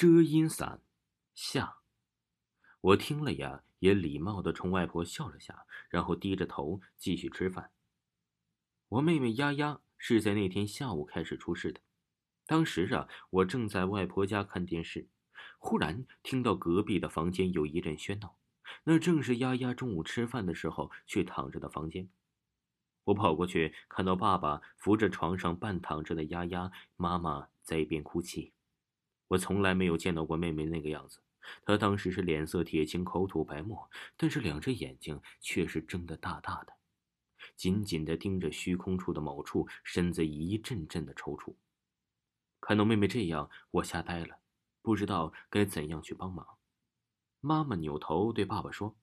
遮阴伞下。我听了呀，也礼貌的冲外婆笑了下，然后低着头继续吃饭。我妹妹丫丫是在那天下午开始出事的。当时啊，我正在外婆家看电视，忽然听到隔壁的房间有一阵喧闹，那正是丫丫中午吃饭的时候去躺着的房间。我跑过去，看到爸爸扶着床上半躺着的丫丫，妈妈在一边哭泣。我从来没有见到过妹妹那个样子，她当时是脸色铁青，口吐白沫，但是两只眼睛却是睁得大大的，紧紧地盯着虚空处的某处，身子一阵阵的抽搐。看到妹妹这样，我吓呆了，不知道该怎样去帮忙。妈妈扭头对爸爸说：“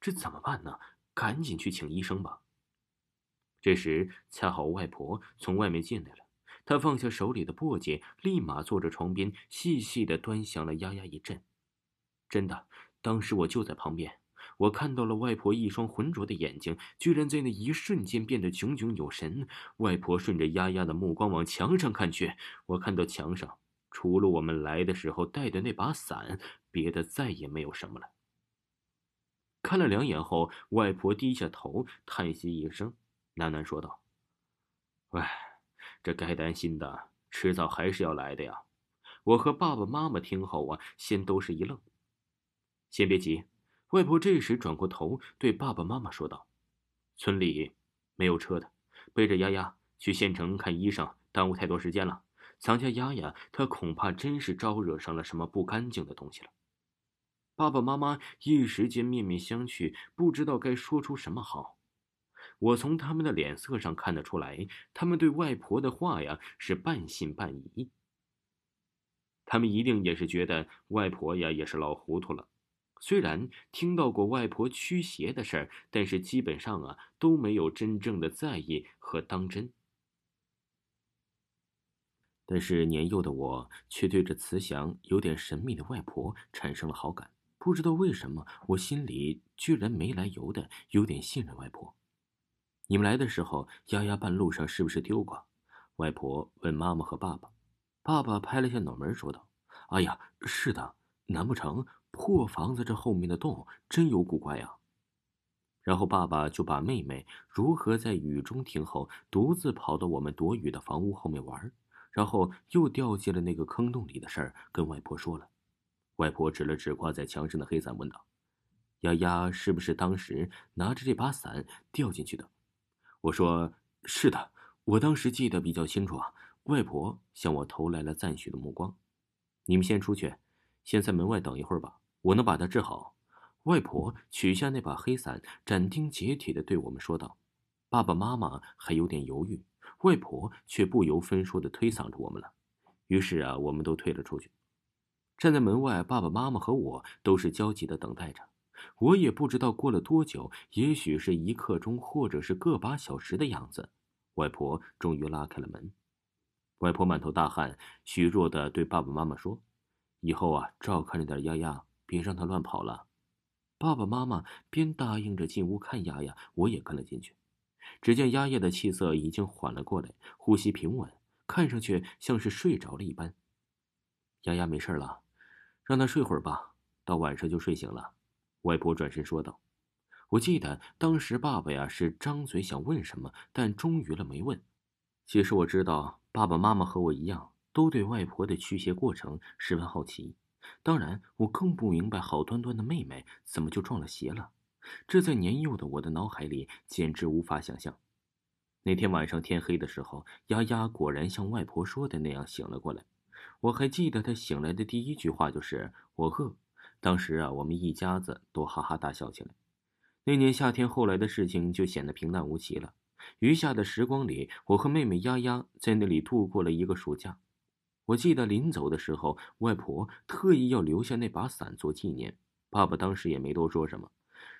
这怎么办呢？赶紧去请医生吧。”这时，恰好外婆从外面进来了，他放下手里的簸箕，立马坐着床边，细细的端详了丫丫一阵。真的，当时我就在旁边。我看到了外婆一双浑浊的眼睛，居然在那一瞬间变得炯炯有神。外婆顺着丫丫的目光往墙上看去，我看到墙上除了我们来的时候带的那把伞，别的再也没有什么了。看了两眼后，外婆低下头，叹息一声，喃喃说道：“唉，这该担心的，迟早还是要来的呀。”我和爸爸妈妈听后啊，先都是一愣。先别急。外婆这时转过头，对爸爸妈妈说道：“村里没有车的，背着丫丫去县城看医生，耽误太多时间了。藏家丫丫，她恐怕真是招惹上了什么不干净的东西了。”爸爸妈妈一时间面面相觑，不知道该说出什么好。我从他们的脸色上看得出来，他们对外婆的话呀是半信半疑。他们一定也是觉得外婆呀也是老糊涂了。虽然听到过外婆驱邪的事儿，但是基本上啊都没有真正的在意和当真。但是年幼的我却对这慈祥、有点神秘的外婆产生了好感。不知道为什么，我心里居然没来由的有点信任外婆。你们来的时候，丫丫半路上是不是丢过？外婆问妈妈和爸爸。爸爸拍了下脑门，说道：“哎呀，是的，难不成？”破房子这后面的洞真有古怪呀！然后爸爸就把妹妹如何在雨中停后，独自跑到我们躲雨的房屋后面玩，然后又掉进了那个坑洞里的事儿跟外婆说了。外婆指了指挂在墙上的黑伞，问道：“丫丫是不是当时拿着这把伞掉进去的？”我说：“是的，我当时记得比较清楚啊。”外婆向我投来了赞许的目光。你们先出去，先在门外等一会儿吧。我能把他治好。外婆取下那把黑伞，斩钉截铁的对我们说道：“爸爸妈妈还有点犹豫，外婆却不由分说的推搡着我们了。于是啊，我们都退了出去。站在门外，爸爸妈妈和我都是焦急的等待着。我也不知道过了多久，也许是一刻钟，或者是个把小时的样子，外婆终于拉开了门。外婆满头大汗，虚弱的对爸爸妈妈说：“以后啊，照看着点丫丫。”别让她乱跑了。爸爸妈妈边答应着进屋看丫丫，我也跟了进去。只见丫丫的气色已经缓了过来，呼吸平稳，看上去像是睡着了一般。丫丫没事了，让她睡会儿吧，到晚上就睡醒了。外婆转身说道：“我记得当时爸爸呀是张嘴想问什么，但终于了没问。其实我知道，爸爸妈妈和我一样，都对外婆的驱邪过程十分好奇。”当然，我更不明白，好端端的妹妹怎么就撞了邪了？这在年幼的我的脑海里简直无法想象。那天晚上天黑的时候，丫丫果然像外婆说的那样醒了过来。我还记得她醒来的第一句话就是“我饿”。当时啊，我们一家子都哈哈大笑起来。那年夏天，后来的事情就显得平淡无奇了。余下的时光里，我和妹妹丫丫在那里度过了一个暑假。我记得临走的时候，外婆特意要留下那把伞做纪念。爸爸当时也没多说什么。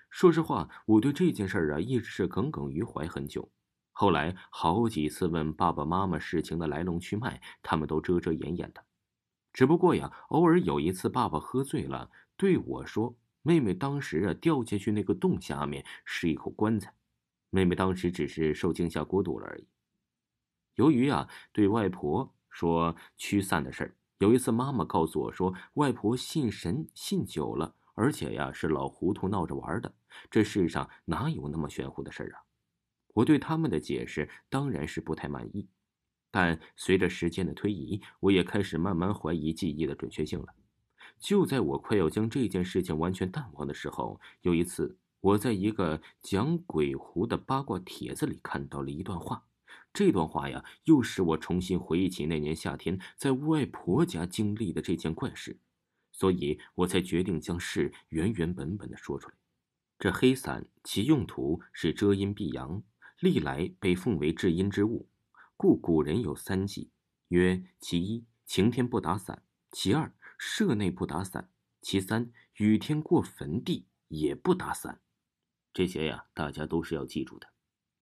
说实话，我对这件事啊一直是耿耿于怀很久。后来好几次问爸爸妈妈事情的来龙去脉，他们都遮遮掩掩的。只不过呀，偶尔有一次爸爸喝醉了，对我说：“妹妹当时啊掉下去那个洞下面是一口棺材。”妹妹当时只是受惊吓过度了而已。由于啊对外婆。说驱散的事儿，有一次，妈妈告诉我说，外婆信神信久了，而且呀是老糊涂闹着玩的。这世上哪有那么玄乎的事儿啊？我对他们的解释当然是不太满意，但随着时间的推移，我也开始慢慢怀疑记忆的准确性了。就在我快要将这件事情完全淡忘的时候，有一次我在一个讲鬼狐的八卦帖子里看到了一段话。这段话呀，又使我重新回忆起那年夏天在外婆家经历的这件怪事，所以我才决定将事原原本本的说出来。这黑伞其用途是遮阴避阳，历来被奉为至阴之物，故古人有三忌：曰其一，晴天不打伞；其二，舍内不打伞；其三，雨天过坟地也不打伞。这些呀，大家都是要记住的。